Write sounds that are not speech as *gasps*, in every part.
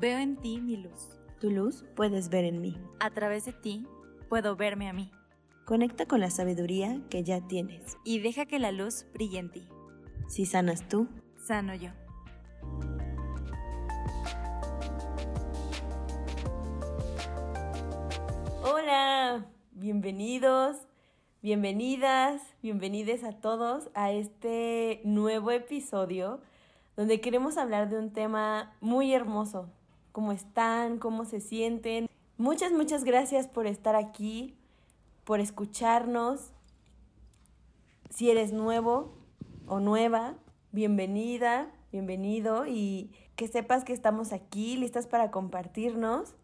Veo en ti mi luz. Tu luz puedes ver en mí. A través de ti puedo verme a mí. Conecta con la sabiduría que ya tienes. Y deja que la luz brille en ti. Si sanas tú, sano yo. Hola, bienvenidos, bienvenidas, bienvenides a todos a este nuevo episodio donde queremos hablar de un tema muy hermoso. ¿Cómo están? ¿Cómo se sienten? Muchas, muchas gracias por estar aquí, por escucharnos. Si eres nuevo o nueva, bienvenida, bienvenido y que sepas que estamos aquí listas para compartirnos.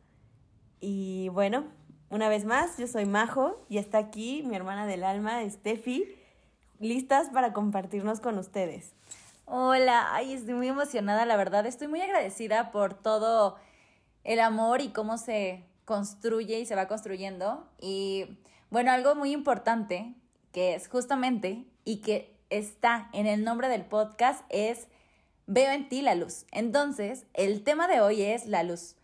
Y bueno, una vez más, yo soy Majo y está aquí mi hermana del alma, Steffi, listas para compartirnos con ustedes. Hola, ay, estoy muy emocionada, la verdad, estoy muy agradecida por todo el amor y cómo se construye y se va construyendo. Y bueno, algo muy importante que es justamente y que está en el nombre del podcast es Veo en ti la luz. Entonces, el tema de hoy es la luz.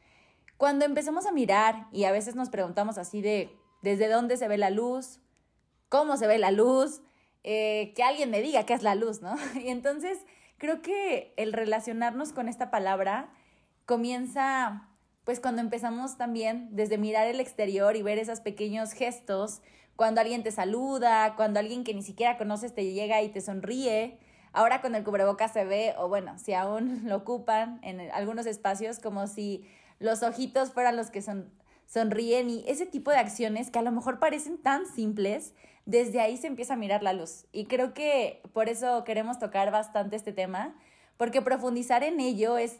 Cuando empezamos a mirar y a veces nos preguntamos así de desde dónde se ve la luz, cómo se ve la luz, eh, que alguien me diga qué es la luz, ¿no? *laughs* Y entonces creo que el relacionarnos con esta palabra comienza pues cuando empezamos también desde mirar el exterior y ver esos pequeños gestos, cuando alguien te saluda, cuando alguien que ni siquiera conoces te llega y te sonríe, ahora con el cubrebocas se ve, o bueno, si aún *laughs* lo ocupan en algunos espacios, como si los ojitos fueran los que son, sonríen y ese tipo de acciones que a lo mejor parecen tan simples, desde ahí se empieza a mirar la luz. Y creo que por eso queremos tocar bastante este tema, porque profundizar en ello es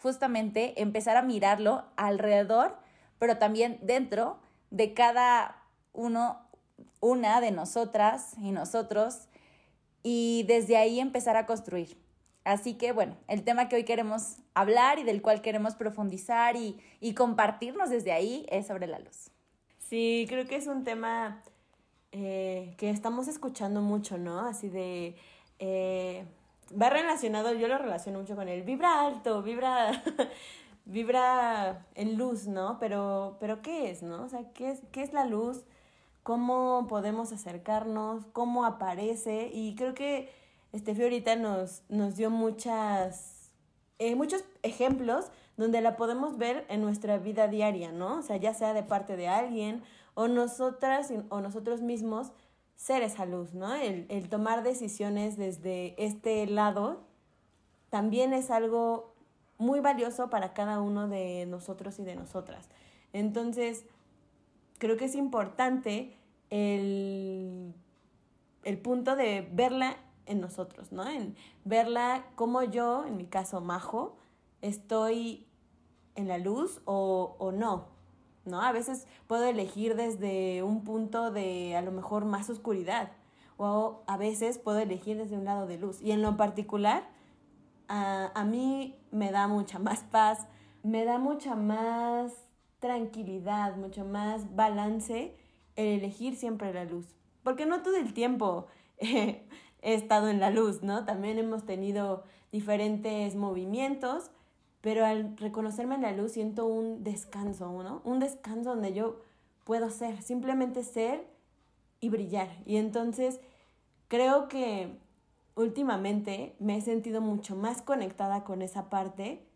justamente empezar a mirarlo alrededor, pero también dentro de cada uno, una de nosotras y nosotros, y desde ahí empezar a construir. Así que bueno, el tema que hoy queremos hablar y del cual queremos profundizar y, compartirnos desde ahí es sobre la luz. Sí, creo que es un tema eh, que estamos escuchando mucho, ¿no? Así de... Eh, va relacionado, yo lo relaciono mucho con el vibra alto, vibra, *laughs* vibra en luz, ¿no? Pero, pero ¿qué es, no? O sea, ¿qué es, ¿qué es la luz? ¿Cómo podemos acercarnos? ¿Cómo aparece? Y creo que Estefi ahorita nos, nos dio muchas, eh, muchos ejemplos donde la podemos ver en nuestra vida diaria, ¿no? O sea, ya sea de parte de alguien o nosotras o nosotros mismos ser esa luz, ¿no? El, el tomar decisiones desde este lado también es algo muy valioso para cada uno de nosotros y de nosotras. Entonces, creo que es importante el, el punto de verla en nosotros, ¿no? En verla como yo, en mi caso, Majo, estoy en la luz o, o no, ¿no? A veces puedo elegir desde un punto de a lo mejor más oscuridad o a veces puedo elegir desde un lado de luz. Y en lo particular, a, a mí me da mucha más paz, me da mucha más tranquilidad, mucho más balance el elegir siempre la luz. Porque no todo el tiempo *laughs* he estado en la luz, ¿no? También hemos tenido diferentes movimientos, pero al reconocerme en la luz siento un descanso, ¿no? Un descanso donde yo puedo ser, simplemente ser y brillar. Y entonces creo que últimamente me he sentido mucho más conectada con esa parte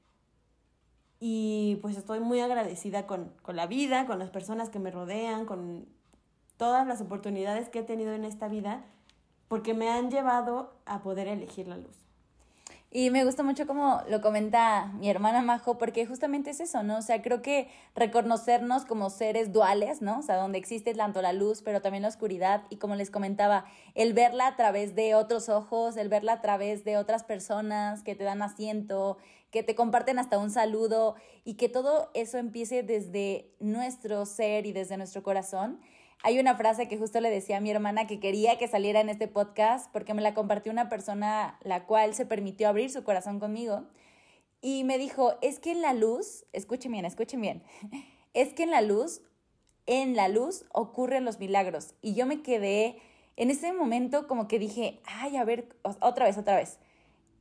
y pues estoy muy agradecida con, con la vida, con las personas que me rodean, con todas las oportunidades que he tenido en esta vida porque me han llevado a poder elegir la luz. Y me gusta mucho como lo comenta mi hermana Majo, porque justamente es eso, ¿no? O sea, creo que reconocernos como seres duales, ¿no? O sea, donde existe tanto la luz, pero también la oscuridad, y como les comentaba, el verla a través de otros ojos, el verla a través de otras personas que te dan asiento, que te comparten hasta un saludo, y que todo eso empiece desde nuestro ser y desde nuestro corazón hay una frase que justo le decía a mi hermana que quería que saliera en este podcast porque me la compartió una persona la cual se permitió abrir su corazón conmigo y me dijo, es que en la luz, escuchen bien, escuchen bien, *laughs* es que en la luz, en la luz ocurren los milagros. Y yo me quedé en ese momento como que dije, ay, a ver, otra vez, otra vez.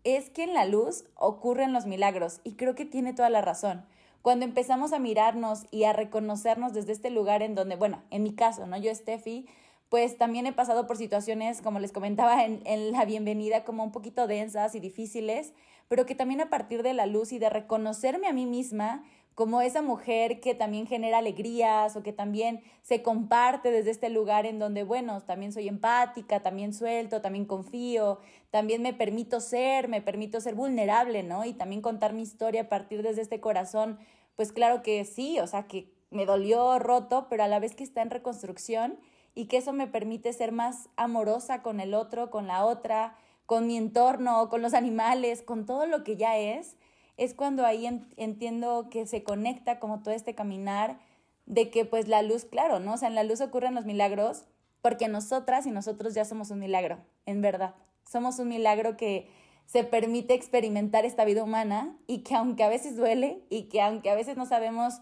Es que en la luz ocurren los milagros y creo que tiene toda la razón cuando empezamos a mirarnos y a reconocernos desde este lugar en donde, bueno, en mi caso, ¿no? Yo, Steffi, pues también he pasado por situaciones, como les comentaba en, en, la bienvenida, como un poquito densas y difíciles, pero que también a partir de la luz y de reconocerme a mí misma, como esa mujer que también genera alegrías o que también se comparte desde este lugar en donde, bueno, también soy empática, también suelto, también confío, también me permito ser, me permito ser vulnerable, ¿no? Y también contar mi historia a partir desde este corazón, pues claro que sí, o sea, que me dolió roto, pero a la vez que está en reconstrucción y que eso me permite ser más amorosa con el otro, con la otra, con mi entorno, con los *laughs* animales, con todo lo que ya es es cuando ahí entiendo que se conecta como todo este caminar de que pues la luz, claro, ¿no? O sea, en la luz ocurren los milagros porque nosotras y nosotros ya somos un milagro, en verdad. Somos un milagro que se permite experimentar esta vida humana y que aunque a veces duele y que aunque a veces no sabemos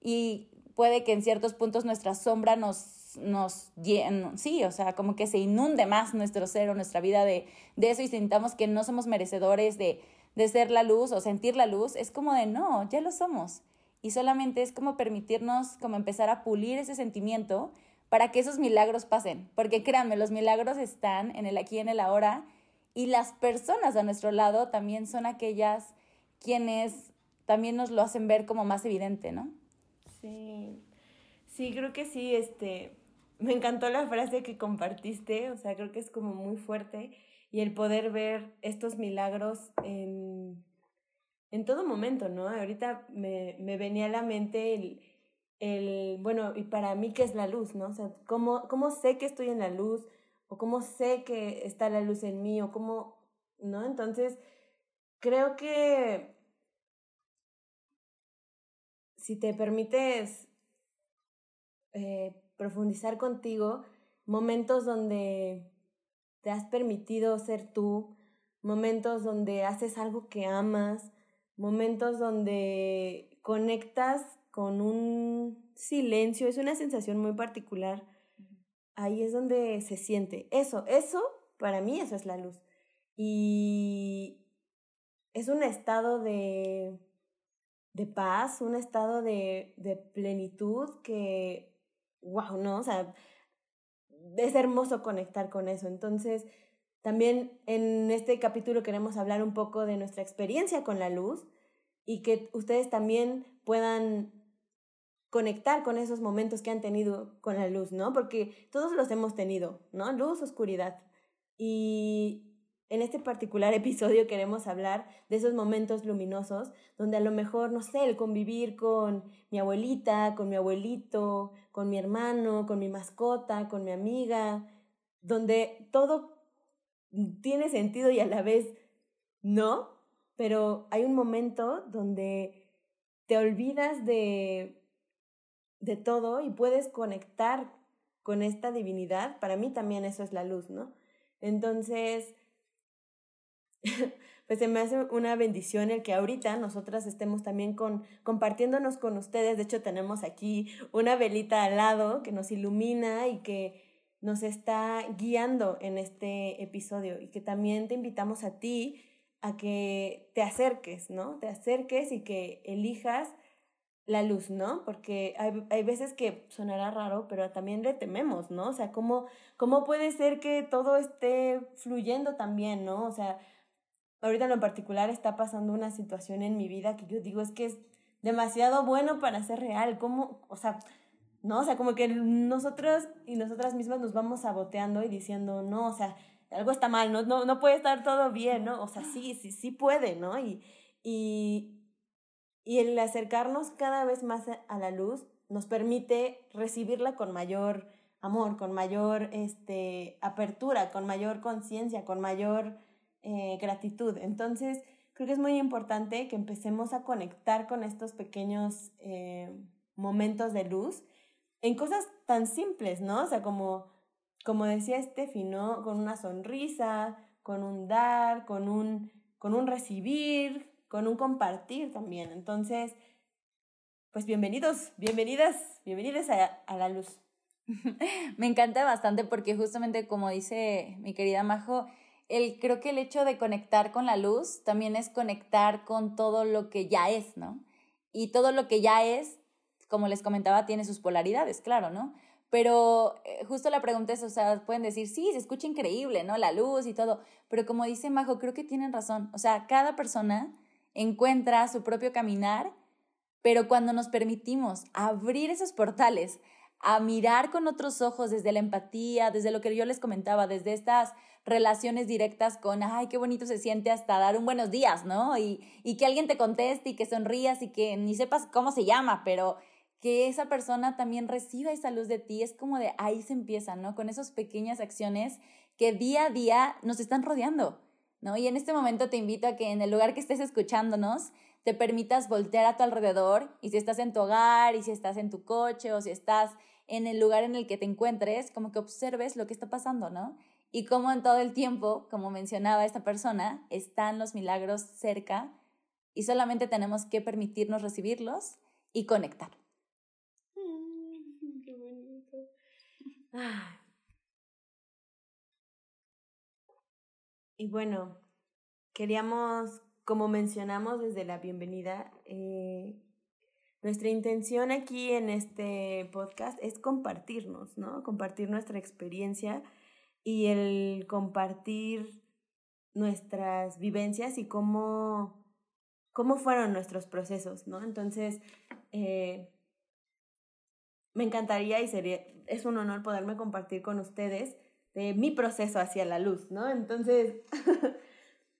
y puede que en ciertos puntos nuestra sombra nos, nos sí, o sea, como que se inunde más nuestro ser o nuestra vida de, de eso y sintamos que no somos merecedores de, de ser la luz o sentir la luz, es como de no, ya lo somos. Y solamente es como permitirnos como empezar a pulir ese sentimiento para que esos milagros pasen. Porque créanme, los milagros están en el aquí y en el ahora y las personas a nuestro lado también son aquellas quienes también nos lo hacen ver como más evidente, ¿no? Sí, sí, creo que sí, este, me encantó la frase que compartiste, o sea, creo que es como muy fuerte y el poder ver estos milagros en, en todo momento, ¿no? Ahorita me, me venía a la mente el, el, bueno, y para mí, ¿qué es la luz, no? O sea, ¿cómo, ¿cómo sé que estoy en la luz? ¿O cómo sé que está la luz en mí? ¿O cómo, no? Entonces, creo que si te permites eh, profundizar contigo, momentos donde te has permitido ser tú, momentos donde haces algo que amas, momentos donde conectas con un silencio, es una sensación muy particular. Ahí es donde se siente. Eso, eso, para mí, eso es la luz. Y es un estado de, de paz, un estado de, de plenitud que, wow, ¿no? O sea, es hermoso conectar con eso. Entonces, también en este capítulo queremos hablar un poco de nuestra experiencia con la luz y que ustedes también puedan conectar con esos momentos que han tenido con la luz, ¿no? Porque todos los hemos tenido, ¿no? Luz, oscuridad. Y en este particular *laughs* episodio queremos hablar de esos momentos luminosos donde a lo mejor, no sé, el convivir con mi abuelita, con mi abuelito, con mi hermano, con mi mascota, con mi amiga, donde todo tiene sentido y a la vez no, pero hay un momento donde te olvidas de, de todo y puedes conectar con esta divinidad. Para mí también eso es la luz, ¿no? Entonces, *laughs* pues se me hace una bendición el que ahorita nosotras estemos también con, compartiéndonos con ustedes. De hecho, tenemos aquí una velita al lado que nos ilumina y que nos está guiando en este episodio y que también te invitamos a ti a que te acerques, ¿no? Te acerques y que elijas la luz, ¿no? Porque hay, hay, veces que sonará raro, pero también le tememos, ¿no? O sea, ¿cómo, ¿cómo puede ser que todo esté fluyendo también, ¿no? O sea, ahorita en lo particular está pasando una situación en mi vida que yo digo es que es demasiado bueno para ser real. ¿Cómo? O sea, no, o sea, como que nosotros y nosotras mismas nos vamos saboteando y diciendo, no, o sea, algo está mal, no, no, no puede estar todo bien, ¿no? O sea, sí, sí, sí puede, ¿no? Y, y, y el acercarnos cada vez más a la luz nos permite recibirla con mayor amor, con mayor este, apertura, con mayor conciencia, con mayor eh, gratitud. Entonces, creo que es muy importante que empecemos a conectar con estos pequeños eh, momentos de luz en cosas tan simples, ¿no? O sea, como, como decía Steffi, ¿no? Con una sonrisa, con un dar, con un, con un recibir, con un compartir también. Entonces, pues bienvenidos, bienvenidas, bienvenidas a, a la luz. *laughs* Me encanta bastante porque justamente como dice mi querida Majo, el, creo que el hecho de conectar con la luz también es conectar con todo lo que ya es, ¿no? y todo lo que ya es, como les comentaba, tiene sus polaridades, claro, ¿no? Pero eh, justo la pregunta es, o sea, pueden decir, sí, se escucha increíble, ¿no? La luz y todo, pero como dice Majo, creo que tienen razón, o sea, cada persona encuentra su propio caminar, pero cuando nos permitimos abrir esos portales, a mirar con otros ojos desde la empatía, desde lo que yo les comentaba, desde estas relaciones directas con, ay, qué bonito se siente hasta dar un buenos días, ¿no? Y, y que alguien te conteste y que sonrías y que ni sepas cómo se llama, pero que esa persona también reciba esa luz de ti, es como de ahí se empieza, ¿no? Con esas pequeñas acciones que día a día nos están rodeando, ¿no? Y en este momento te invito a que en el lugar que estés escuchándonos, te permitas voltear a tu alrededor y si estás en tu hogar y si estás en tu coche o si estás en el lugar en el que te encuentres, como que observes lo que está pasando, ¿no? Y cómo en todo el tiempo, como mencionaba esta persona, están los milagros cerca y solamente tenemos que permitirnos recibirlos y conectar. Mm, *laughs* qué bonito. Y bueno, queríamos como mencionamos desde la bienvenida, eh, nuestra intención aquí en este podcast es compartirnos, ¿no? Compartir nuestra experiencia y el compartir nuestras vivencias y cómo, cómo fueron nuestros procesos, ¿no? Entonces, eh, me encantaría y sería, es un honor poderme compartir con ustedes de mi proceso hacia la luz, ¿no? Entonces, *laughs*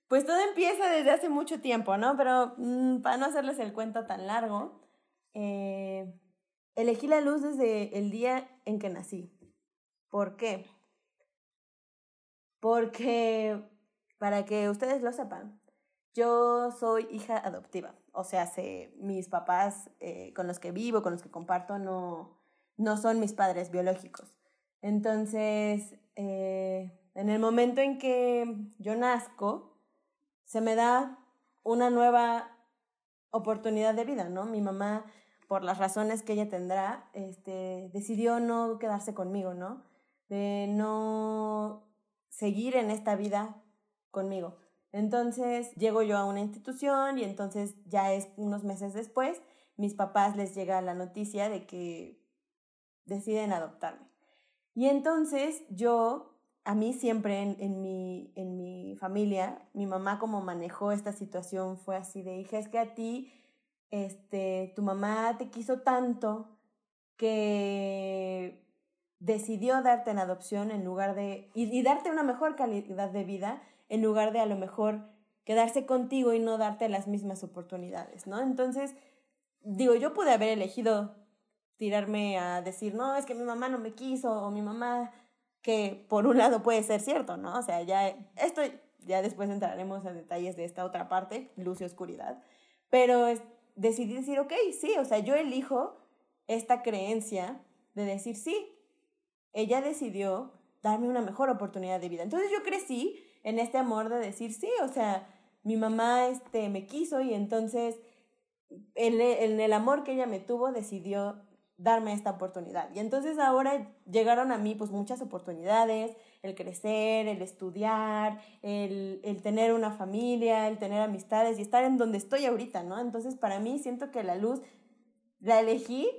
Pues todo empieza desde hace mucho tiempo, ¿no? Pero mm, para no hacerles el cuento tan largo, eh, elegí la luz desde el día en que nací. ¿Por qué? Porque, para que ustedes lo sepan, yo soy hija adoptiva. O sea, mis papás eh, con los que vivo, con los que comparto, no, no son mis padres biológicos. Entonces, eh, en el momento en que yo nazco, se me da una nueva oportunidad de vida, ¿no? Mi mamá, por las razones que ella tendrá, este, decidió no quedarse conmigo, ¿no? De no seguir en esta vida conmigo. Entonces llego yo a una institución y entonces ya es unos meses después, mis papás les llega la noticia de que deciden adoptarme. Y entonces yo a mí siempre en, en, mi, en mi familia, mi mamá como manejó esta situación fue así de, hija, es que a ti, este, tu mamá te quiso tanto que decidió darte en adopción en lugar de, y, darte una mejor calidad de vida en lugar de a lo mejor quedarse contigo y no darte las mismas oportunidades, ¿no? Entonces, digo, yo pude haber elegido tirarme a decir, no, es que mi mamá no me quiso o mi mamá que por un lado puede ser cierto, ¿no? O sea, ya esto, ya después entraremos en detalles de esta otra parte, luz y oscuridad, pero decidí decir, ok, sí, o sea, yo elijo esta creencia de decir, sí, ella decidió darme una mejor oportunidad de vida. Entonces yo crecí en este amor de decir, sí, o sea, mi mamá este, me quiso y entonces en el amor que ella me tuvo decidió darme esta oportunidad. Y entonces ahora llegaron a mí pues muchas oportunidades, el crecer, el estudiar, el, el, tener una familia, el tener amistades y estar en donde estoy ahorita, ¿no? Entonces para mí siento que la luz la elegí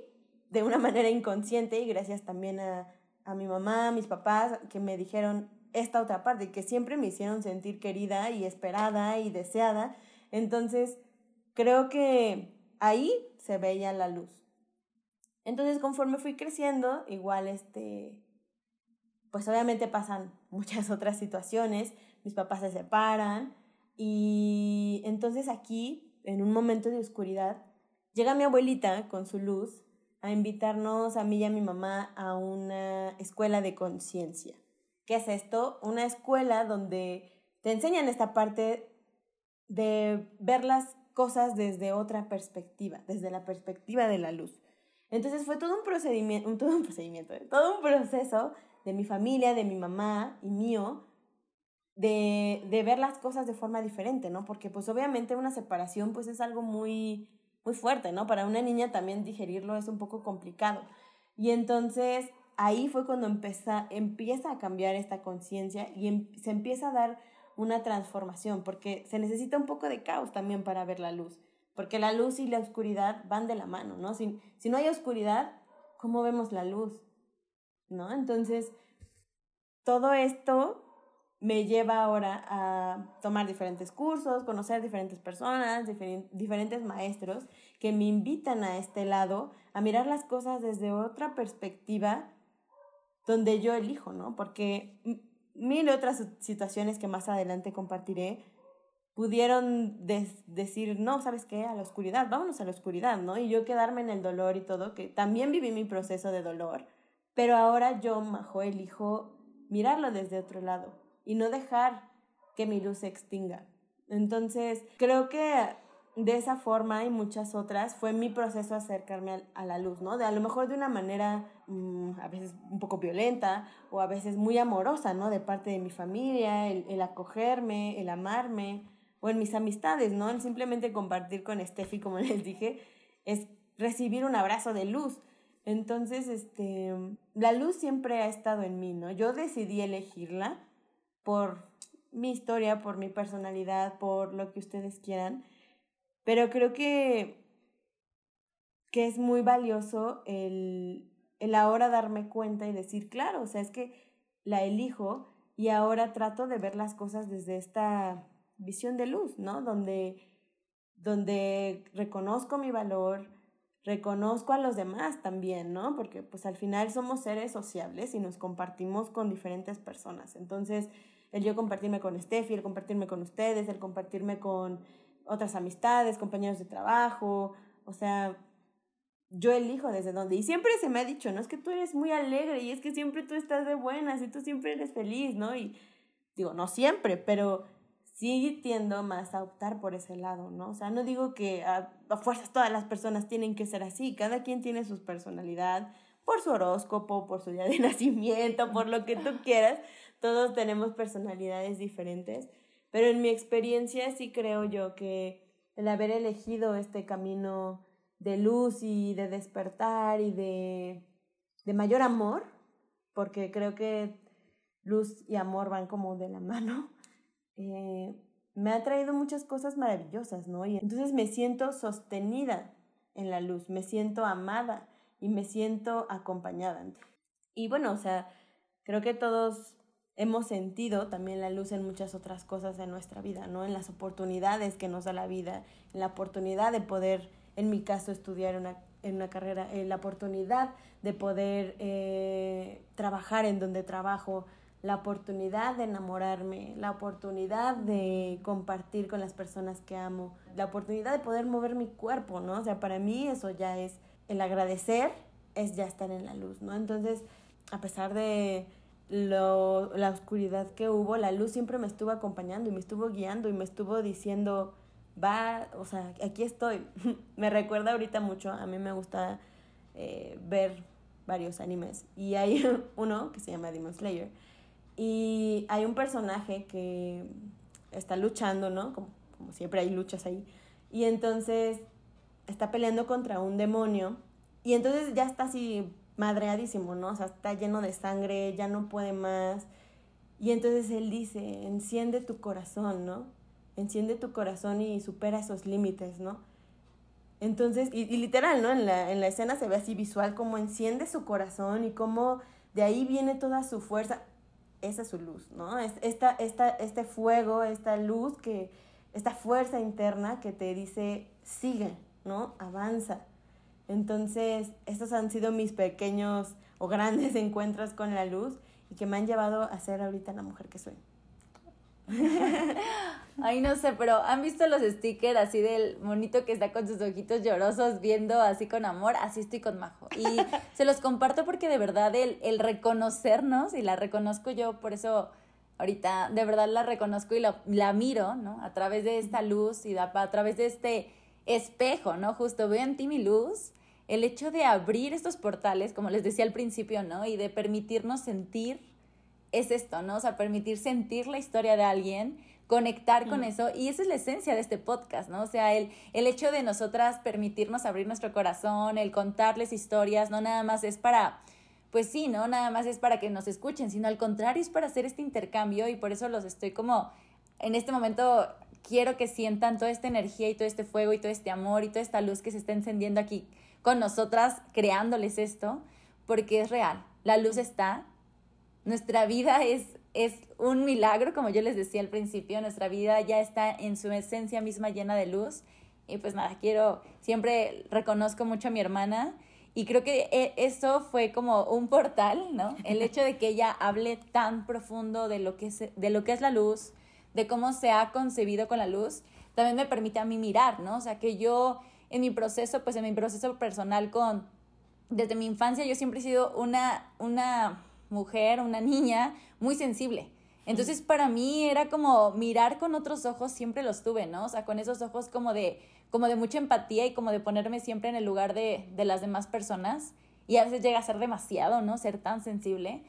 de una *laughs* manera inconsciente y gracias también a, a mi mamá, a mis papás que me dijeron esta otra parte, que siempre me hicieron sentir querida y esperada y deseada. Entonces creo que ahí se veía la luz. Entonces, conforme fui creciendo, igual, este, pues obviamente pasan *laughs* muchas otras situaciones, mis papás se separan y entonces aquí, en un momento de oscuridad, llega mi abuelita con su luz a invitarnos a mí y a mi mamá a una escuela de conciencia. ¿Qué es esto? Una escuela donde te enseñan esta parte de ver las cosas desde otra perspectiva, desde la perspectiva de la luz. Entonces fue todo un procedimiento, todo un procedimiento, ¿eh? todo un proceso de mi familia, de mi mamá y mío, de, de ver las cosas de forma diferente, ¿no? Porque pues obviamente una separación pues es algo muy, muy fuerte, ¿no? Para una niña también digerirlo es un poco complicado. Y entonces ahí fue cuando empieza, empieza a cambiar esta conciencia y em, se empieza a dar una transformación, porque se necesita un poco de caos también para ver la luz porque la luz y la oscuridad van de la mano, ¿no? Si, no hay oscuridad, ¿cómo vemos la luz? ¿No? Entonces, todo esto me lleva ahora a tomar diferentes cursos, conocer diferentes personas, diferentes maestros que me invitan a este lado, a mirar las cosas desde otra perspectiva donde yo elijo, ¿no? Porque mil otras situaciones que más adelante compartiré pudieron decir, no, ¿sabes qué? A la oscuridad, vámonos a la oscuridad, ¿no? Y yo quedarme en el dolor y todo, que también viví mi proceso de dolor, pero ahora yo, Majo, elijo mirarlo desde otro lado y no dejar que mi luz se extinga. Entonces, creo que de esa forma y muchas otras fue mi proceso acercarme a, la luz, ¿no? De a lo mejor de una manera mm, a veces un poco violenta o a veces muy amorosa, ¿no? De parte de mi familia, el, el, acogerme, el amarme o en mis amistades, ¿no? El simplemente compartir con Steffi, como *laughs* les dije, es recibir un abrazo de luz. Entonces, este, la luz siempre ha estado en mí, ¿no? Yo decidí elegirla por mi historia, por mi personalidad, por lo que ustedes quieran, pero creo que, que es muy valioso el, el ahora darme cuenta y decir, claro, o sea, es que la elijo y ahora trato de ver las cosas desde esta visión de luz, ¿no? Donde, donde reconozco mi valor, reconozco a los demás también, ¿no? Porque pues al final somos seres sociables y nos compartimos con diferentes personas. Entonces, el yo compartirme con Steffi, el compartirme con ustedes, el compartirme con otras amistades, compañeros de trabajo, o sea, yo elijo desde dónde. Y siempre se me ha dicho, ¿no? Es que tú eres muy alegre y es que siempre tú estás de buenas y tú siempre eres feliz, ¿no? Y digo, no siempre, pero sí tiendo más a optar por ese lado, ¿no? O sea, no digo que a, fuerzas todas las personas tienen que ser así, cada quien tiene su personalidad, por su horóscopo, por su día de *laughs* nacimiento, por lo que tú quieras, todos tenemos personalidades diferentes, pero en mi experiencia sí creo yo que el haber elegido este camino de luz y de despertar y de, de mayor amor, porque creo que luz y amor van como de la mano, eh, me ha traído muchas cosas maravillosas, ¿no? Y entonces me siento sostenida en la luz, me siento amada y me siento acompañada. Y bueno, o sea, creo que todos hemos sentido también la luz en muchas otras cosas en nuestra vida, ¿no? En las oportunidades que nos da la vida, en la oportunidad de poder, en mi caso, estudiar una, en una carrera, en la oportunidad de poder eh, trabajar en donde trabajo, la oportunidad de enamorarme, la oportunidad de compartir con las personas que amo, la oportunidad de poder mover mi cuerpo, ¿no? O sea, para mí eso ya es el agradecer, es ya estar en la luz, ¿no? Entonces, a pesar de lo, la oscuridad que hubo, la luz siempre me estuvo acompañando y me estuvo guiando y me estuvo diciendo, va, o sea, aquí estoy. *laughs* me recuerda ahorita mucho, a mí me gusta eh, ver varios animes y hay *laughs* uno que se llama Demon Slayer y hay un personaje que está luchando, ¿no? Como, como siempre hay luchas ahí. Y entonces está peleando contra un demonio. Y entonces ya está así madreadísimo, ¿no? O sea, está lleno de sangre, ya no puede más. Y entonces él dice, enciende tu corazón, ¿no? Enciende tu corazón y supera esos límites, ¿no? Entonces, y, y, literal, ¿no? En la, en la escena se ve así visual como enciende su corazón y cómo de ahí viene toda su fuerza esa es su luz, ¿no? Esta, esta, este fuego, esta luz, que, esta fuerza interna que te dice, sigue, ¿no? Avanza. Entonces, estos han sido mis pequeños o grandes *laughs* encuentros con la luz y que me han llevado a ser ahorita la mujer que soy. *laughs* Ay, no sé, pero ¿han visto los stickers así del monito que está con sus ojitos llorosos viendo así con amor? Así estoy con Majo. Y *laughs* se los comparto porque de verdad el, el reconocernos, y la reconozco yo, por eso ahorita de verdad la reconozco y la, la miro, ¿no? A través de esta luz y a, a través de este espejo, ¿no? Justo veo en ti mi luz, el hecho de abrir estos portales, como les decía al principio, ¿no? Y de permitirnos sentir es esto, ¿no? O sea, permitir sentir la historia de alguien, conectar con eso, y esa es la esencia de este podcast, ¿no? O sea, el, el hecho de nosotras permitirnos abrir nuestro corazón, el contarles historias, no nada más es para, pues sí, ¿no? Nada más es para que nos escuchen, sino al contrario es para hacer este intercambio y por eso los estoy como, en este momento quiero que sientan toda esta energía y todo este fuego y todo este amor y toda esta luz que se está encendiendo aquí con nosotras, creándoles esto, porque es real. La luz está. Nuestra vida es, es un milagro, como yo les decía al principio. Nuestra vida ya está en su esencia misma llena de luz. Y pues nada, quiero, siempre reconozco mucho a mi hermana y creo que e, eso fue como un portal, ¿no? El *laughs* hecho de que ella hable tan profundo de lo que es, de lo que es la luz, de cómo se ha concebido con la luz, también me permite a mí mirar, ¿no? O sea, que yo en mi proceso, pues en mi proceso personal con, desde mi infancia yo siempre he sido una, una mujer, una niña muy sensible. Entonces para mí era como mirar con otros ojos, siempre los tuve, ¿no? O sea, con esos ojos como de como de mucha empatía y como de ponerme siempre en el lugar de, de las demás personas. Y a veces llega a ser demasiado, ¿no? Ser tan sensible.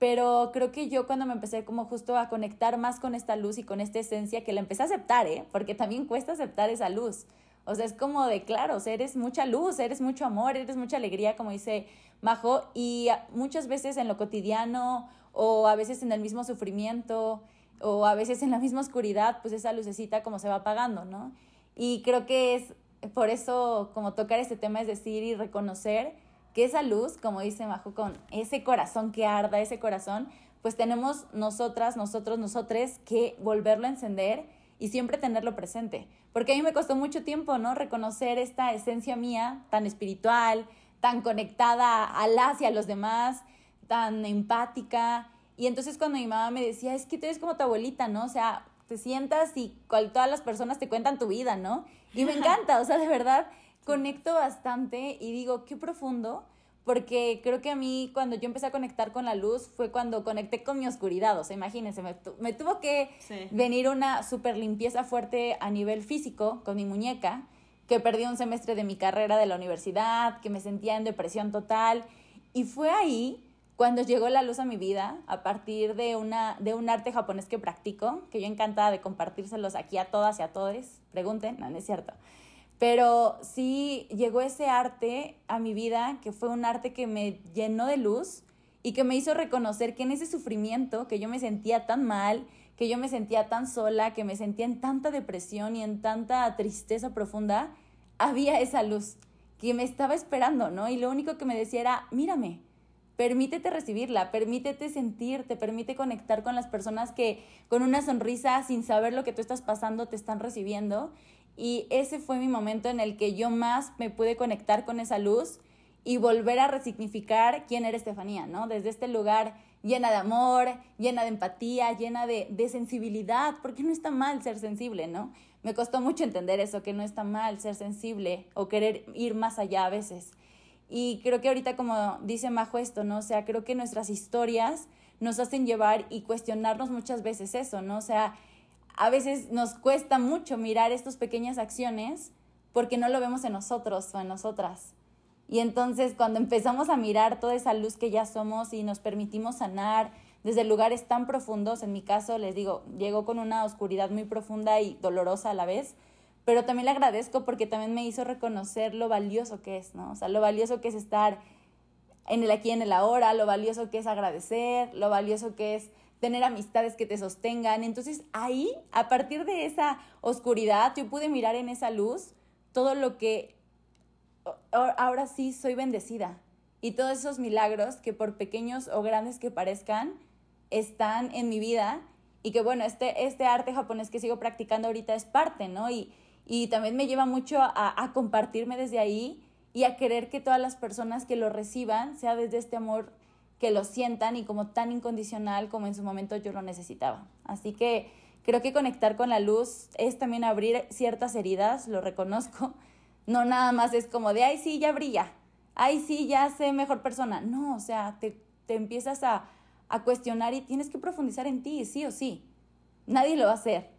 Pero creo que yo cuando me empecé como justo a conectar más con esta luz y con esta esencia, que la empecé a aceptar, ¿eh? Porque también cuesta aceptar esa luz. O sea, es como de, claro, o sea, eres mucha luz, eres mucho amor, eres mucha alegría, como dice Majo, y muchas veces en lo cotidiano o a veces en el mismo sufrimiento o a veces en la misma oscuridad, pues esa lucecita como se va apagando, ¿no? Y creo que es por eso como tocar este tema es decir y reconocer que esa luz, como dice Majo, con ese corazón que arda, ese corazón, pues tenemos nosotras, nosotros, nosotres que volverlo a encender y siempre tenerlo presente. Porque a mí me costó mucho tiempo, ¿no? Reconocer esta esencia mía tan espiritual, tan conectada a las y a los demás, tan empática. Y entonces cuando mi mamá me decía, es que tú eres como tu abuelita, ¿no? O sea, te sientas y cual, todas las personas te cuentan tu vida, ¿no? Y me *laughs* encanta, o sea, de verdad, conecto bastante y digo, qué profundo, porque creo que a mí cuando yo empecé a conectar con la luz fue cuando conecté con mi oscuridad, o sea, imagínense, me, me tuvo que venir una super limpieza fuerte a nivel físico con mi muñeca, que perdí un semestre de mi carrera de la universidad, que me sentía en depresión total, y fue ahí cuando llegó la luz a mi vida, a partir de, una, de un arte japonés que practico, que yo encantada de compartírselos aquí a todas y a todos, pregunten, no, no es cierto. Pero sí llegó ese arte a mi vida, que fue un arte que me llenó de luz y que me hizo reconocer que en ese sufrimiento, que yo me sentía tan mal, que yo me sentía tan sola, que me sentía en tanta depresión y en tanta tristeza profunda, había esa luz que me estaba esperando, ¿no? Y lo único que me decía era, mírame, permítete recibirla, permítete sentirte, permite conectar con las personas que con una sonrisa, sin saber lo que tú estás pasando, te están recibiendo. Y ese fue mi momento en el que yo más me pude conectar con esa luz y volver a resignificar quién era Estefanía, ¿no? Desde este lugar llena de amor, llena de empatía, llena de, de sensibilidad, porque no está mal ser sensible, ¿no? Me costó mucho entender eso, que no está mal ser sensible o querer ir más allá a veces. Y creo que ahorita, como dice Majo esto, ¿no? O sea, creo que nuestras historias nos hacen llevar y cuestionarnos muchas veces eso, ¿no? O sea, a veces nos cuesta mucho mirar estas pequeñas acciones porque no lo vemos en nosotros o en nosotras. Y entonces cuando empezamos a mirar toda esa luz que ya somos y nos permitimos sanar desde lugares tan profundos, en mi caso les digo, llegó con una oscuridad muy profunda y dolorosa a la vez, pero también le agradezco porque también me hizo reconocer lo valioso que es, ¿no? O sea, lo valioso que es estar en el aquí, en el ahora, lo valioso que es agradecer, lo valioso que es tener amistades que te sostengan. Entonces ahí, a partir de esa oscuridad, yo pude mirar en esa luz todo lo que ahora sí soy bendecida. Y todos esos milagros que por pequeños o grandes que parezcan, están en mi vida y que bueno, este, este arte japonés que sigo practicando ahorita es parte, ¿no? Y, y también me lleva mucho a, compartirme desde ahí y a querer que todas las personas que lo reciban sea desde este amor que lo sientan y como tan incondicional como en su momento yo lo necesitaba. Así que creo que conectar con la luz es también abrir ciertas heridas, lo reconozco. No nada más es como de, ay, sí, ya brilla, ay, sí, ya sé mejor persona. No, o sea, te, te empiezas a, a cuestionar y tienes que profundizar en ti, sí o sí. Nadie lo va a hacer.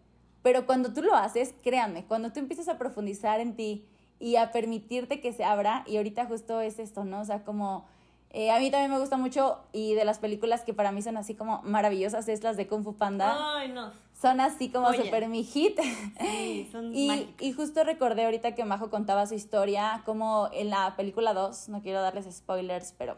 Pero cuando tú lo haces, créanme, cuando tú empiezas a profundizar en ti y a permitirte que se abra, y ahorita justo es esto, ¿no? O sea, como eh, a mí también me gusta mucho y de las películas que para mí son así como maravillosas es las de Kung Fu Panda. Ay, no. Son así como super mi hit. Sí, son *laughs* y, y justo recordé ahorita que Majo contaba su historia, como en la película 2, no quiero darles spoilers, pero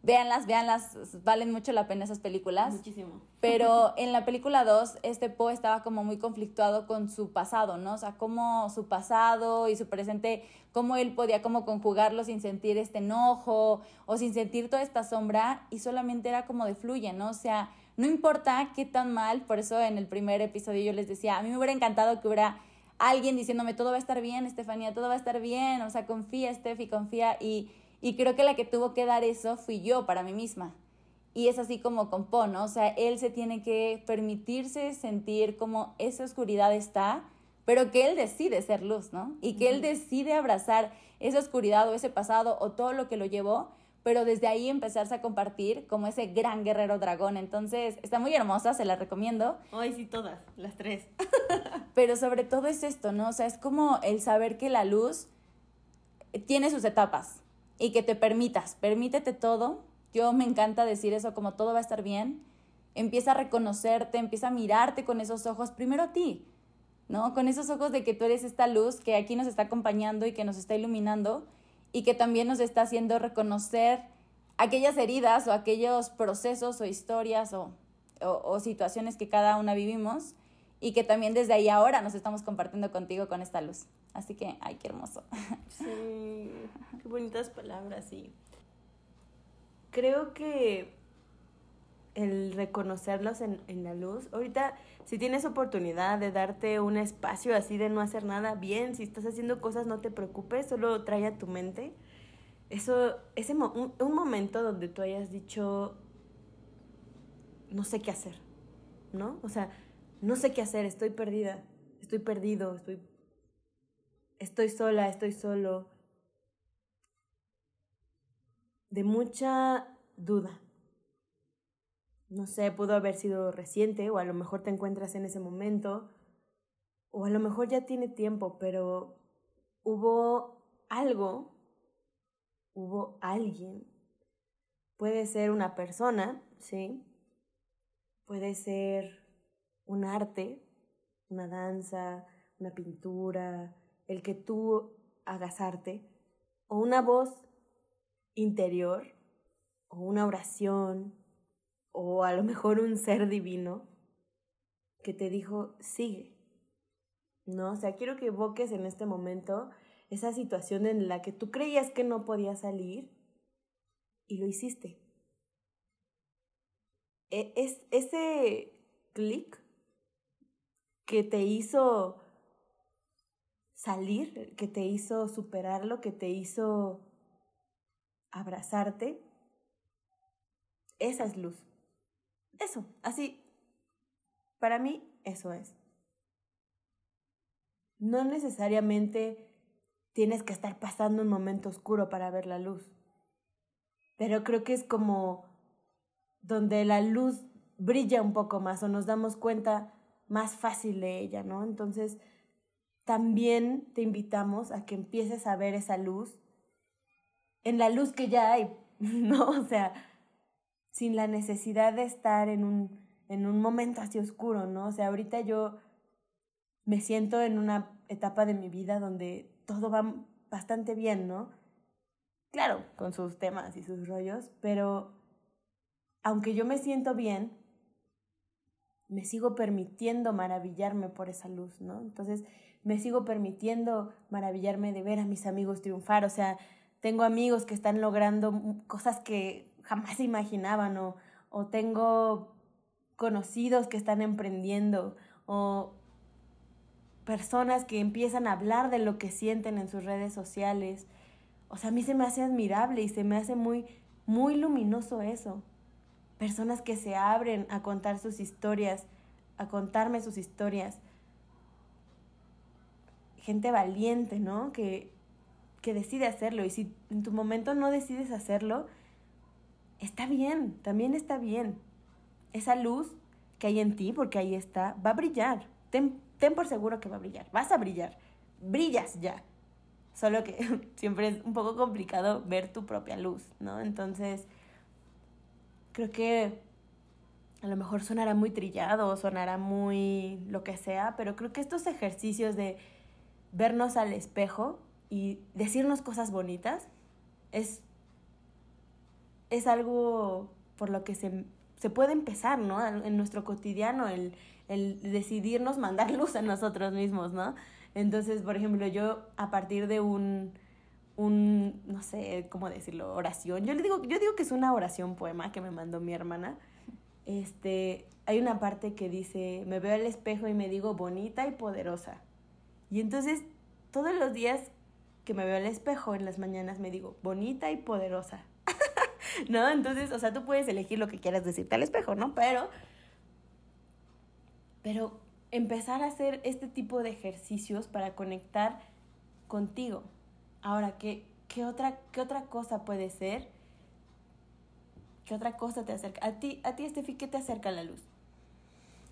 Véanlas, véanlas, valen mucho la pena esas películas. Muchísimo. Pero *laughs* en la película 2, este Poe estaba como muy conflictuado con su pasado, ¿no? O sea, cómo su pasado y su presente, cómo él podía como conjugarlo sin sentir este enojo o sin sentir toda esta sombra y solamente era como de fluye, ¿no? O sea, no importa qué tan mal, por eso en el primer episodio yo les decía, a mí me hubiera encantado que hubiera alguien diciéndome, todo va a estar bien, Estefanía, todo va a estar bien, o sea, confía, Estefi, confía y y creo que la que tuvo que dar eso fui yo para mí misma. Y es así como con Po, ¿no? O sea, él se tiene que permitirse sentir como esa oscuridad está, pero que él decide ser luz, ¿no? Y que él decide abrazar esa oscuridad o ese pasado o todo lo que lo llevó, pero desde ahí empezarse a compartir como ese gran guerrero dragón. Entonces, está muy hermosa, se la recomiendo. Ay, sí, todas, las tres. *laughs* pero sobre todo es esto, ¿no? O sea, es como el saber que la luz tiene sus etapas y que te permitas, permítete todo. Yo me encanta decir eso, como todo va a estar bien. Empieza a reconocerte, empieza a mirarte con esos ojos, primero a ti, ¿no? Con esos ojos de que tú eres esta luz que aquí nos está acompañando y que nos está iluminando y que también nos está haciendo reconocer aquellas heridas o aquellos procesos o historias o, o, situaciones que cada una vivimos y que también desde ahí ahora nos estamos compartiendo contigo con esta luz. Así que, ay, qué hermoso. *laughs* Sí, qué bonitas palabras, sí. Creo que el reconocerlos en, en, la luz, ahorita si tienes oportunidad de darte un espacio así de no hacer nada, bien, si estás haciendo cosas no te preocupes, solo trae a tu mente. Eso, ese un, momento donde tú hayas dicho, no sé qué hacer, ¿no? O sea, no sé qué hacer, estoy perdida, estoy perdido, estoy estoy sola, estoy solo, de mucha duda. No sé, pudo haber sido reciente o a lo mejor te encuentras en ese momento o a lo mejor ya tiene tiempo, pero hubo algo, hubo alguien. Puede ser una persona, ¿sí? Puede ser un arte, una danza, una pintura, el que tú hagas arte, o una voz interior, o una oración, o a lo mejor un ser divino que te dijo, sigue. ¿No? O sea, quiero que evoques en este momento esa situación en la que tú creías que no podías salir y lo hiciste. E, es ese clic que te hizo salir, que te hizo superarlo, que te hizo abrazarte, esa es luz. Eso, así, para mí eso es. No necesariamente tienes que estar pasando un momento oscuro para ver la luz, pero creo que es como donde la luz brilla un poco más o nos damos cuenta más fácil de ella, ¿no? Entonces, también te invitamos a que empieces a ver esa luz en la luz que ya hay, *laughs* ¿no? O sea, sin la necesidad de estar en un, en un momento así oscuro, ¿no? O sea, ahorita yo me siento en una etapa de mi vida donde todo va bastante bien, ¿no? Claro, con sus temas y sus rollos, pero aunque yo me siento bien, me sigo permitiendo maravillarme por esa luz, ¿no? Entonces, me sigo permitiendo maravillarme de ver a mis amigos triunfar, o sea, tengo amigos que están logrando cosas que jamás *laughs* imaginaban o, o tengo conocidos que están emprendiendo o personas que empiezan a hablar de lo que sienten en sus redes sociales. O sea, a mí se me hace admirable y se me hace muy, muy luminoso eso. Personas que se abren a contar sus historias, a contarme sus historias gente valiente, ¿no? Que, que decide hacerlo. Y si en tu momento no decides hacerlo, está bien, también está bien. Esa luz que hay en ti, porque ahí está, va a brillar. Ten, por seguro que va a brillar. Vas a brillar. Brillas ya. Solo que *laughs* siempre es un poco complicado ver tu propia luz, ¿no? Entonces, creo que a lo mejor sonará muy trillado, sonará muy lo que sea, pero creo que estos ejercicios de vernos al espejo y decirnos cosas bonitas es es algo por lo que se, se puede empezar, ¿no? En nuestro cotidiano, el, el decidirnos mandar *laughs* luz a nosotros mismos, ¿no? Entonces, por ejemplo, yo a partir de un, un, no sé cómo decirlo, oración, yo le digo, yo digo que es una oración poema que me mandó mi hermana, este, hay una parte que dice, me veo al espejo y me digo bonita y poderosa. Y entonces, todos los días que me veo al espejo en las mañanas me digo bonita y poderosa. *laughs* ¿No? Entonces, o sea, tú puedes elegir lo que quieras decirte al espejo, ¿no? Pero, pero empezar a hacer este tipo de ejercicios para conectar contigo. Ahora, ¿qué, qué, otra, qué otra cosa puede ser? ¿Qué otra cosa te acerca? A ti, a ti, Estefi, ¿qué te acerca a la luz?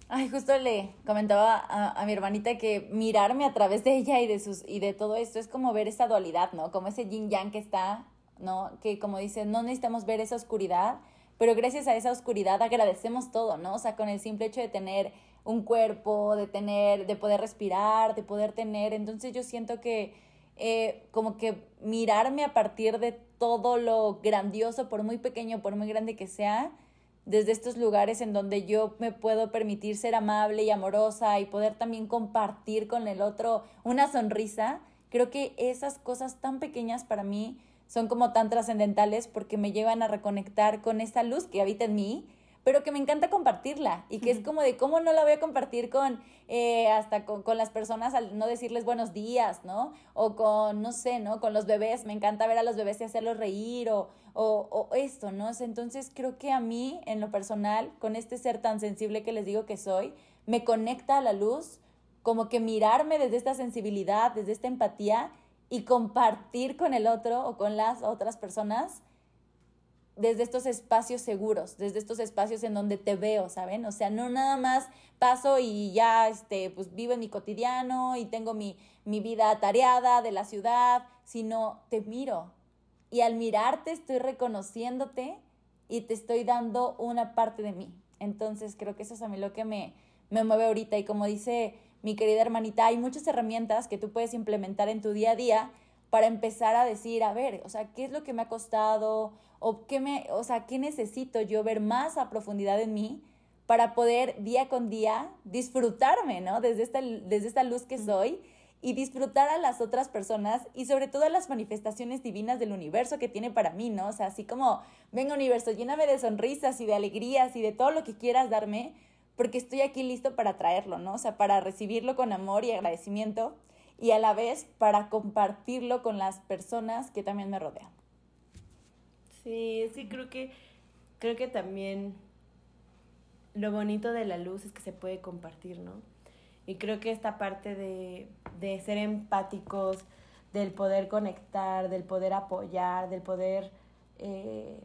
Ay, justo le comentaba a, mi hermanita que mirarme a través de ella y de sus y de todo esto es como ver esa dualidad, ¿no? Como ese yin yang que está, ¿no? Que como dice, no necesitamos ver esa oscuridad, pero gracias a esa oscuridad agradecemos todo, ¿no? O sea, con el simple hecho de tener un cuerpo, de tener, de poder respirar, de poder tener, entonces yo siento que eh, como que mirarme a partir de todo lo grandioso, por muy pequeño, por muy grande que sea, desde estos lugares en donde yo me puedo permitir ser amable y amorosa y poder también compartir con el otro una sonrisa, creo que esas cosas tan pequeñas para mí son como tan trascendentales porque me llevan a reconectar con esa luz que habita en mí pero que me encanta compartirla y que es como de cómo no la voy a compartir con eh, hasta con, con, las personas al no decirles buenos días, ¿no? O con, no sé, ¿no? Con los bebés, me encanta ver a los bebés y hacerlos reír o, o, o esto, ¿no? Entonces creo que a mí, en lo personal, con este ser tan sensible que les digo que soy, me conecta a la luz, como que mirarme desde esta sensibilidad, desde esta empatía y compartir con el otro o con las otras personas desde estos espacios seguros, desde estos espacios en donde te veo, ¿saben? O sea, no nada más paso y ya, este, pues vivo en mi cotidiano y tengo mi, mi vida tareada de la ciudad, sino te miro. Y al mirarte estoy reconociéndote y te estoy dando una parte de mí. Entonces creo que eso es a mí lo que me, me mueve ahorita. Y como dice mi querida hermanita, hay muchas herramientas que tú puedes implementar en tu día a día para empezar a decir, a ver, o sea, ¿qué es lo que me ha costado? o qué me, o sea, qué necesito yo ver más a profundidad en mí para poder día con día disfrutarme, ¿no? Desde esta, desde esta luz que soy y disfrutar a las otras personas y sobre todo a las manifestaciones divinas del universo que tiene para mí, ¿no? O sea, así como, venga universo, lléname de sonrisas y de alegrías y de todo lo que quieras darme, porque estoy aquí listo para traerlo, ¿no? O sea, para recibirlo con amor y agradecimiento y a la vez para compartirlo con las personas que también me rodean. Sí, que creo que, creo que también lo bonito de la luz es que se puede compartir, ¿no? Y creo que esta parte de, de ser empáticos, del poder conectar, del poder apoyar, del poder, eh,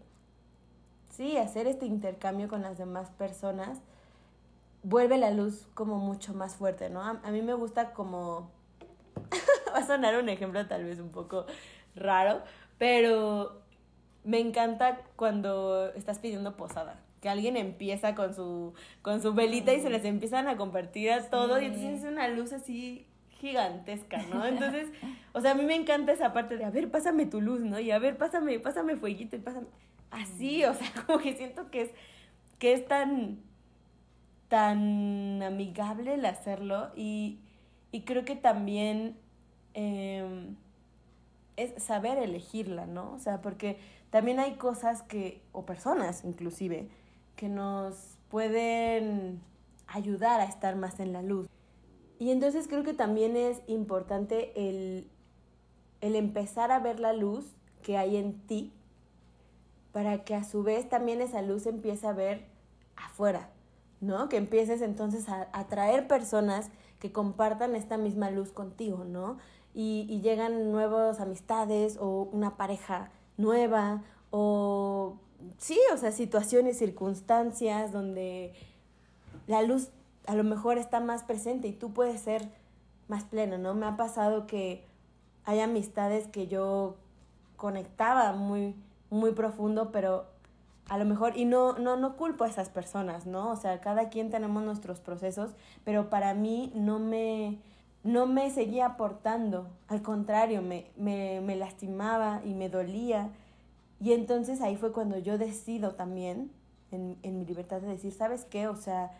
sí, hacer este intercambio con las demás personas, vuelve la luz como mucho más fuerte, ¿no? A, a mí me gusta como, *laughs* va a sonar un ejemplo tal vez un poco raro, pero me encanta cuando estás pidiendo posada. Que alguien empieza con su, con su velita y se les empiezan a compartir a todo y entonces es una luz así gigantesca, ¿no? Entonces, o sea, a mí me encanta esa parte de, a ver, pásame tu luz, ¿no? Y a ver, pásame, pásame fueguito y pásame... Así, o sea, *laughs* como que siento que es, que es tan, tan amigable el hacerlo y, y creo que también em, es saber elegirla, ¿no? O sea, porque también hay cosas que, o personas inclusive, que nos pueden ayudar a estar más en la luz. Y entonces creo que también es importante el, el empezar a ver la luz que hay en ti para que a su vez también esa luz empiece a ver afuera, ¿no? Que empieces entonces a atraer personas que compartan esta misma luz contigo, ¿no? Y, y llegan nuevas amistades o una pareja nueva o sí, o sea, situaciones, circunstancias donde la luz a lo mejor está más presente y tú puedes ser más pleno, ¿no? Me ha pasado que hay amistades que yo conectaba muy, muy profundo, pero a lo mejor, y no, no, no culpo a esas personas, ¿no? O sea, cada quien tenemos nuestros procesos, pero para mí no me, no me seguía aportando, al contrario, me, me, me lastimaba y me dolía Y entonces ahí fue cuando yo decido también, en, en mi libertad de decir, ¿sabes qué? O sea,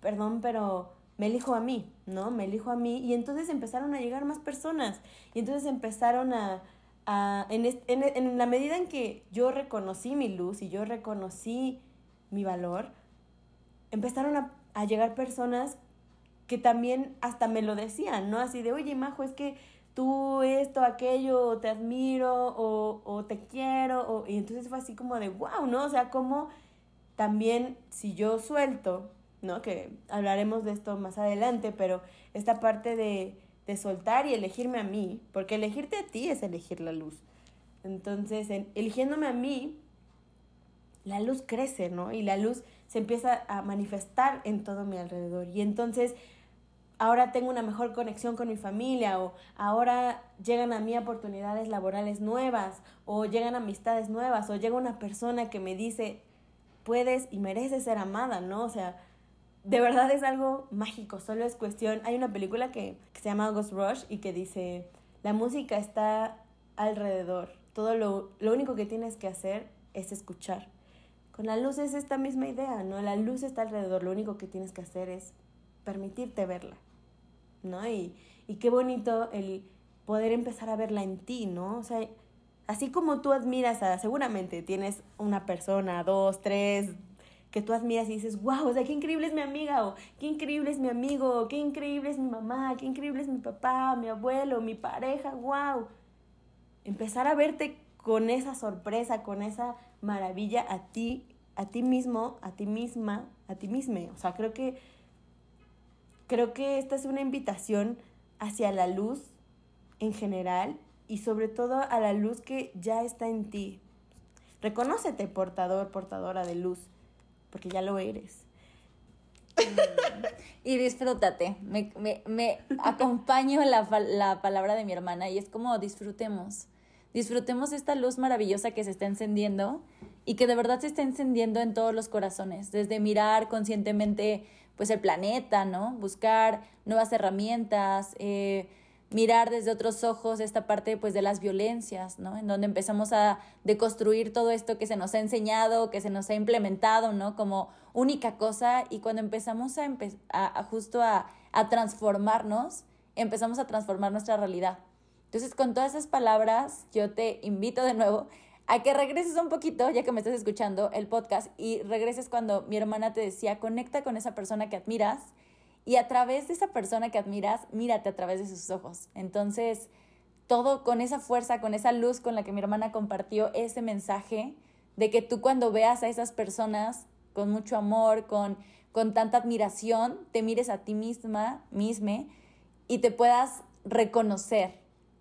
perdón, pero me elijo a mí, ¿no? Me elijo a mí. Y entonces empezaron a llegar más personas. Y entonces empezaron a... en, la medida en que yo reconocí mi luz y yo reconocí mi valor, empezaron a, llegar personas que también hasta me lo decían, ¿no? Así de, oye, Majo, es que tú esto, aquello, o te admiro, o, o te quiero, y entonces fue así como de, wow, ¿no? O sea, como también si yo suelto, ¿no? Que hablaremos de esto más adelante, pero esta parte de, de soltar y elegirme a mí, porque elegirte a ti es elegir la luz. Entonces, en, eligiéndome a mí, la luz crece, ¿no? Y la luz se empieza a manifestar en todo mi alrededor. Y entonces ahora tengo una mejor conexión con mi familia o ahora llegan a mí oportunidades laborales nuevas o llegan amistades nuevas o llega una persona que me dice, puedes y mereces ser amada, ¿no? O sea, de verdad es algo mágico, solo es cuestión, hay una película que, que se llama Ghost Rush y que dice, la música está alrededor, todo lo, lo único que tienes que hacer es escuchar. Con la luz es esta misma idea, ¿no? La luz está alrededor, lo único que tienes que hacer es permitirte verla. ¿no? Y, y qué bonito el poder empezar a verla en ti, ¿no? O sea, así como tú admiras a, seguramente tienes una persona, dos, tres, que tú admiras y dices, wow, o sea, qué increíble es mi amiga, o qué increíble es mi amigo, qué increíble es mi mamá, qué increíble es mi papá, mi abuelo, mi pareja, wow. Empezar a verte con esa sorpresa, con esa maravilla a ti, a ti mismo, a ti misma, a ti misma. O sea, creo que creo que esta es una invitación hacia la luz en general y sobre todo a la luz que ya está en ti. Reconócete portador, portadora de luz, porque ya lo eres. *laughs* y disfrútate. Me, me, me acompaño la, la palabra de mi hermana y es como disfrutemos. Disfrutemos esta luz maravillosa que se está encendiendo y que de verdad se está encendiendo en todos los corazones, desde mirar conscientemente pues el planeta, ¿no? Buscar nuevas herramientas, eh, mirar desde otros ojos esta parte pues de las violencias, ¿no? En donde empezamos a deconstruir todo esto que se nos ha enseñado, que se nos ha implementado, ¿no? Como única cosa y cuando empezamos a, a, justo a, a transformarnos, empezamos a transformar nuestra realidad. Entonces, con todas esas palabras, yo te invito de nuevo a que regreses un poquito, ya que me estás escuchando el podcast, y regreses cuando mi hermana te decía, conecta con esa persona que admiras y a través de esa persona que admiras, mírate a través de sus ojos. Entonces, todo con esa fuerza, con esa luz con la que mi hermana compartió ese mensaje de que tú cuando veas a esas personas con mucho amor, con, con tanta admiración, te mires a ti misma, misme, y te puedas reconocer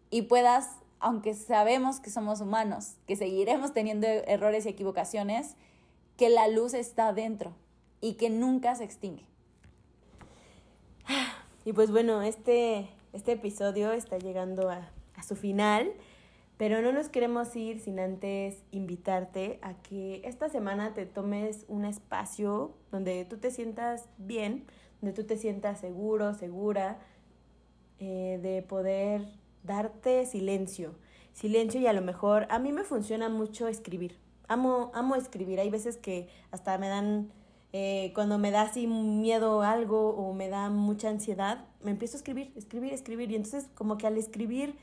y puedas aunque sabemos que somos humanos, que seguiremos teniendo errores y equivocaciones, que la luz está dentro y que nunca se extingue. *gasps* Y pues bueno, este, este episodio está llegando a, a su final, pero no nos queremos ir sin antes invitarte a que esta semana te tomes un espacio donde tú te sientas bien, donde tú te sientas seguro, segura, eh, de poder darte silencio. Silencio y a lo mejor a mí me funciona mucho escribir. Amo, amo escribir. Hay veces que hasta me dan, eh, cuando me da así miedo algo o me da mucha ansiedad, me empiezo a escribir, escribir, escribir. Y entonces como que al escribir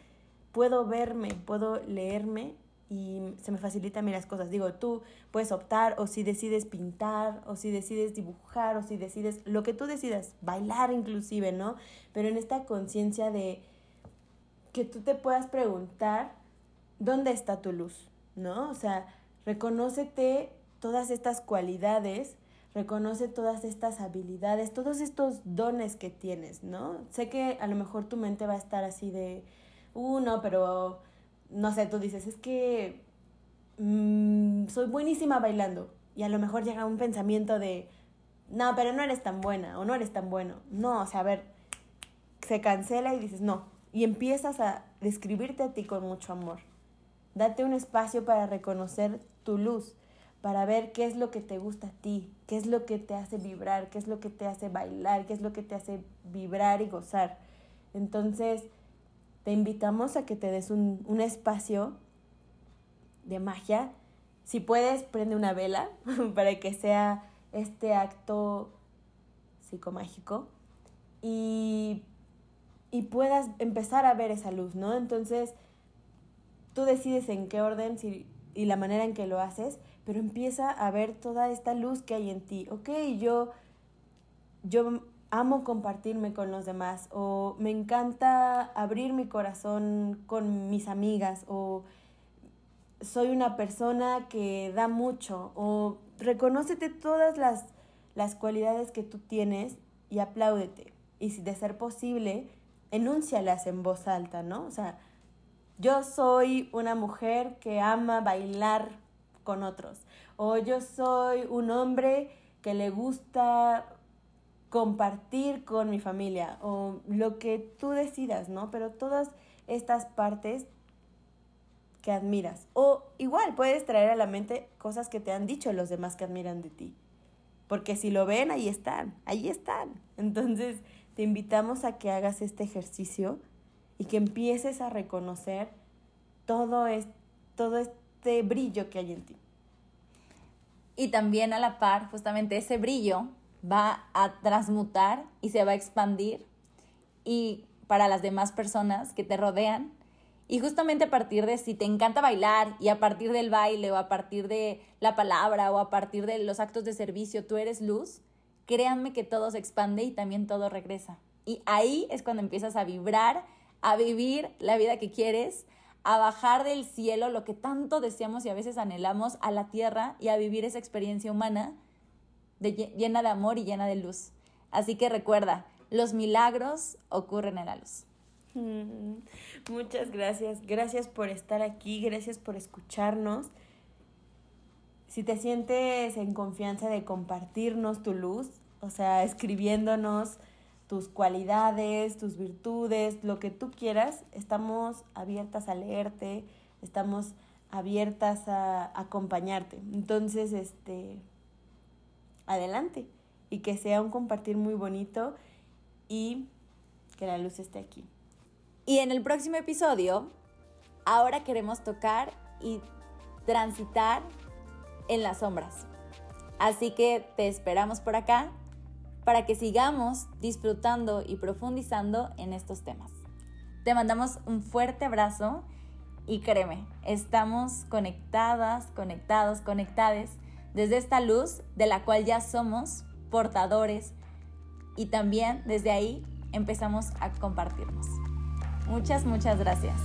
puedo verme, puedo leerme y se me facilita a mí las cosas. Digo, tú puedes optar o si decides pintar o si decides dibujar o si decides lo que tú decidas, bailar inclusive, ¿no? Pero en esta conciencia de que tú te puedas preguntar dónde está tu luz, ¿no? O sea, reconócete todas estas cualidades, reconoce todas estas habilidades, todos estos dones que tienes, ¿no? Sé que a lo mejor tu mente va a estar así de, uh, no, pero, no sé, tú dices, es que mm, soy buenísima bailando y a lo mejor llega un pensamiento de, no, pero no eres tan buena o no eres tan bueno. No, o sea, a ver, se cancela y dices, no, y empiezas a describirte a ti con mucho amor. Date un espacio para reconocer tu luz, para ver qué es lo que te gusta a ti, qué es lo que te hace vibrar, qué es lo que te hace bailar, qué es lo que te hace vibrar y gozar. Entonces, te invitamos a que te des un, un espacio de magia si puedes, prende una vela *laughs* para que sea este acto psicomágico y, y puedas empezar a ver esa luz, ¿no? Entonces, tú decides en qué orden si, y la manera en que lo haces, pero empieza a ver toda esta luz que hay en ti. Ok, yo, yo amo compartirme con los demás o me encanta abrir mi corazón con mis amigas o soy una persona que da mucho o reconócete todas las, las cualidades que tú tienes y apláudete. Y si de ser posible, enúncialas en voz alta, ¿no? O sea, yo soy una mujer que ama bailar otros. O yo soy un hombre que le gusta compartir con mi familia. O lo que tú decidas, ¿no? Pero todas estas partes que admiras. O igual puedes traer a la mente cosas que te han dicho los demás que admiran de ti. Porque si lo ven, ahí están, ahí están. Entonces, te invitamos a que hagas este ejercicio y que empieces a reconocer todo, es, todo este brillo que hay en ti. Y también a la par, justamente ese brillo va a transmutar y se va a expandir y para las demás personas que te rodean. Y justamente a partir de si te encanta bailar y a partir del baile o a partir de la palabra o a partir de los actos de servicio tú eres luz, créanme que todo se expande y también todo regresa. Y ahí es cuando empiezas a vibrar, a vivir la vida que quieres, a bajar del cielo lo que tanto deseamos y a veces anhelamos a la tierra y a vivir esa experiencia humana llena de amor y llena de luz. Así que recuerda, los milagros ocurren en la luz. Muchas gracias. Gracias por estar aquí, gracias por escucharnos. Si te sientes en confianza de compartirnos tu luz, o sea, escribiéndonos tus cualidades, tus virtudes, lo que tú quieras, estamos abiertas a leerte, estamos abiertas a acompañarte. Entonces, este, adelante y que sea un compartir muy bonito y que la luz esté aquí. Y en el próximo episodio, ahora queremos tocar y transitar en las sombras. Así que te esperamos por acá para que sigamos disfrutando y profundizando en estos temas. Te mandamos un fuerte abrazo y créeme, estamos conectadas, conectados, conectades desde esta luz de la cual ya somos portadores y también desde ahí empezamos a compartirnos. Muchas, muchas gracias.